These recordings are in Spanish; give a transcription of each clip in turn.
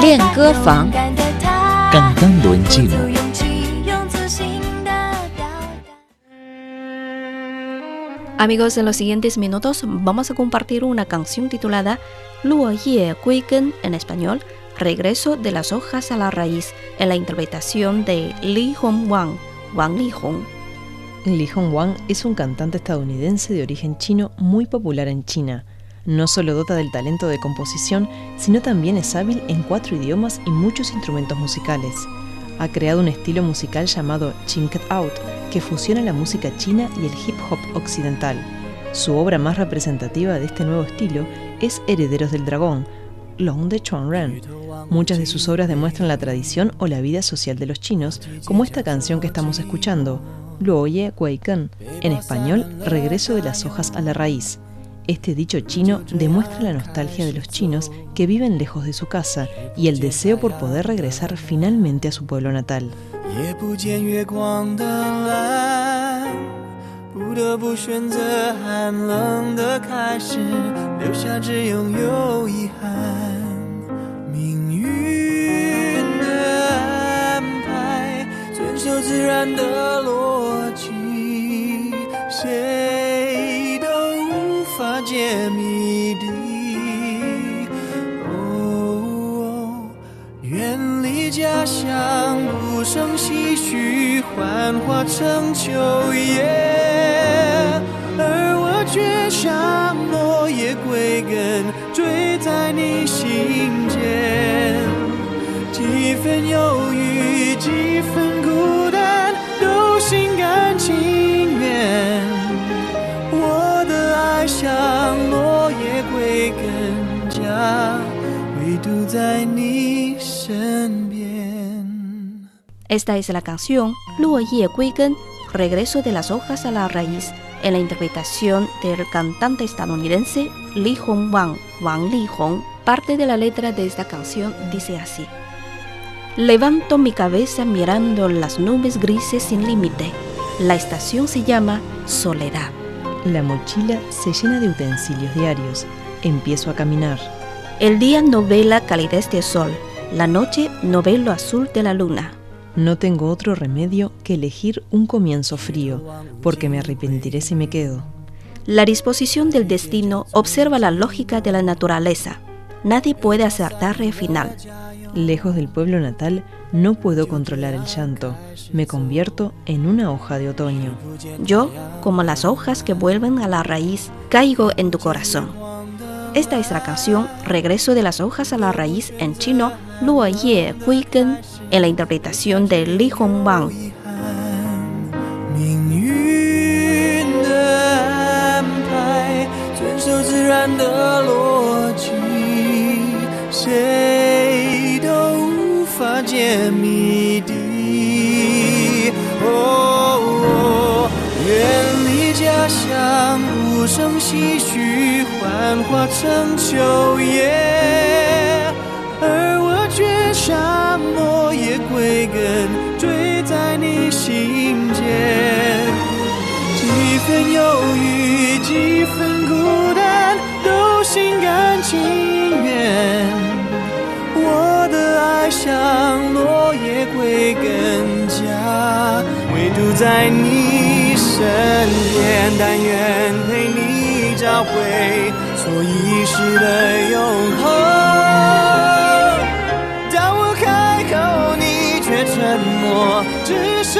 练歌房，刚刚轮寂寞。 Amigos, en los siguientes minutos vamos a compartir una canción titulada Luo Ye Gui Gen en español, Regreso de las hojas a la raíz, en la interpretación de Li Hong Wang, Wang Li Hong. Li Hong Wang es un cantante estadounidense de origen chino muy popular en China. No solo dota del talento de composición, sino también es hábil en cuatro idiomas y muchos instrumentos musicales. Ha creado un estilo musical llamado Chinket Out, que fusiona la música china y el hip hop occidental. Su obra más representativa de este nuevo estilo es Herederos del Dragón, Long de Chuanren. Muchas de sus obras demuestran la tradición o la vida social de los chinos, como esta canción que estamos escuchando, Luoye Guaiken, en español, Regreso de las hojas a la raíz. Este dicho chino demuestra la nostalgia de los chinos que viven lejos de su casa y el deseo por poder regresar finalmente a su pueblo natal. 解谜底。哦，远离家乡，不胜唏嘘，幻化成秋叶，而我却像落叶归根，坠在你心间。几分忧郁，独在你身边。 Esta es la canción Luo Ye Gui Gen, Regreso de las hojas a la raíz, en la interpretación del cantante estadounidense Li Hong Wang, Wang Li Hong. Parte de la letra de esta canción dice así. Levanto mi cabeza mirando las nubes grises sin límite. La estación se llama Soledad. La mochila se llena de utensilios diarios. Empiezo a caminar. El día no ve la calidez del sol, la noche no ve lo azul de la luna. No tengo otro remedio que elegir un comienzo frío, porque me arrepentiré si me quedo. La disposición del destino observa la lógica de la naturaleza. Nadie puede acertar el final. Lejos del pueblo natal, no puedo controlar el llanto. Me convierto en una hoja de otoño. Yo, como las hojas que vuelven a la raíz, caigo en tu corazón. Esta es la canción Regreso de las hojas a la raíz en chino, Luo Ye Gen, en la interpretación de Li Hong Wang. 像无声，唏嘘，幻化成秋叶，而我却像落叶归根，坠在你心间。几分忧郁，几分孤单，都心甘情愿。我的爱像落叶归根，家唯独在你身边。但愿陪你找回所遗失的永恒。当我开口，你却沉默，只是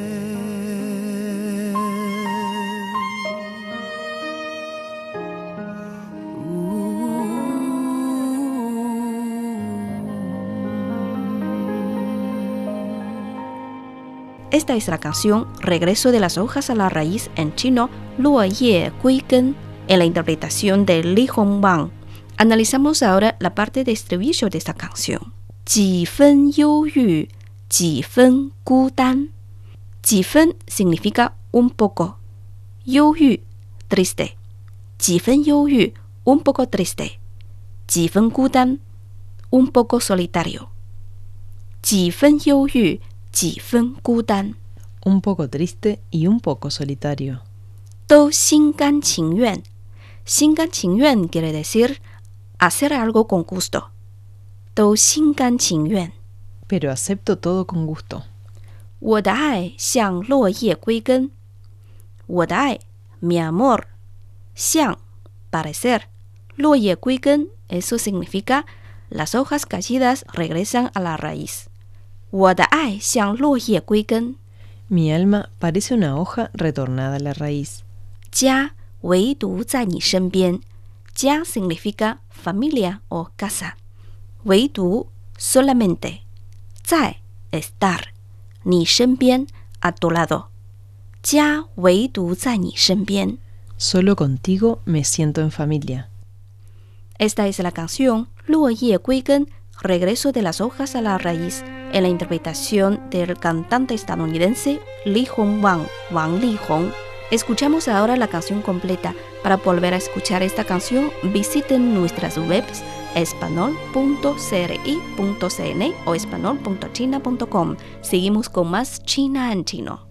Esta es la canción Regreso de las hojas a la raíz en chino, Luo Ye Gui en la interpretación de Li Hongwang. Analizamos ahora la parte de estribillo de esta canción. Ji fen yu yu, ji fen gu dan. Ji fen significa un poco. Yu yu, triste. Ji fen yu yu, un poco triste. Ji fen gu dan, un poco solitario. Ji fen yu yu, ji fen gu dan. Un poco triste y un poco solitario. Do xin gan qing yuan. Xin gan qing yuan quiere decir hacer algo con gusto. Do xin gan qing yuan. Pero acepto todo con gusto. 我的爱像落叶归根。我的爱，mi amor，像 parecer，落叶归根，eso significa las hojas caídas regresan a la raíz。 我的爱像落叶归根。 Mi alma parece una hoja retornada a la raíz. 家唯独在你身边。家 significa familia o casa。唯独 solamente 在 estar 你身边 a tu lado。家唯独在你身边。 Solo contigo me siento en familia. Esta es la canción 落叶归根 Regreso de las hojas a la raíz en la interpretación del cantante estadounidense Li Hongwang, Wang Lihong. Escuchamos ahora la canción completa. Para volver a escuchar esta canción, visiten nuestras webs espanol.cri.cn o espanol.china.com. Seguimos con más China en chino.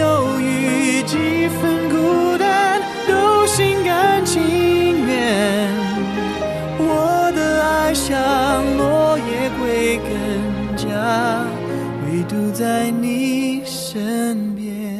犹豫，几分孤单，都心甘情愿。我的爱像落叶归根，家唯独在你身边。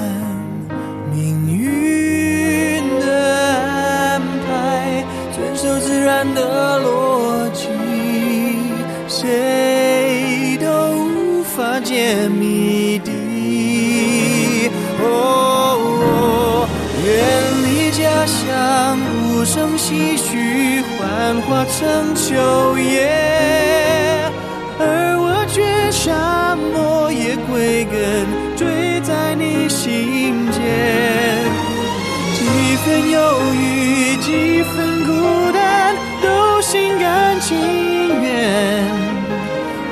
几分忧郁，几分孤单，都心甘情愿。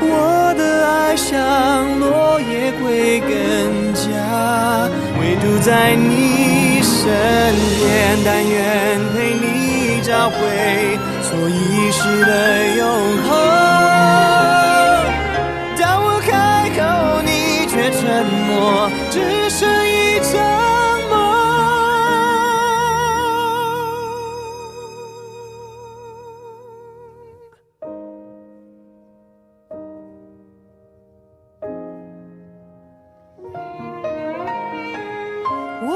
我的爱像落叶归根家，唯独在你身边，但愿陪你找回错遗失的永恒。当我开口，你却沉默，只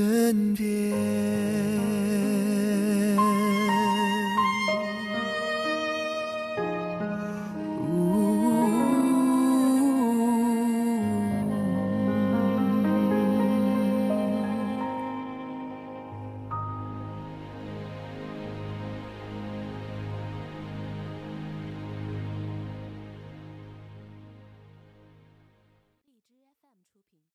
身边。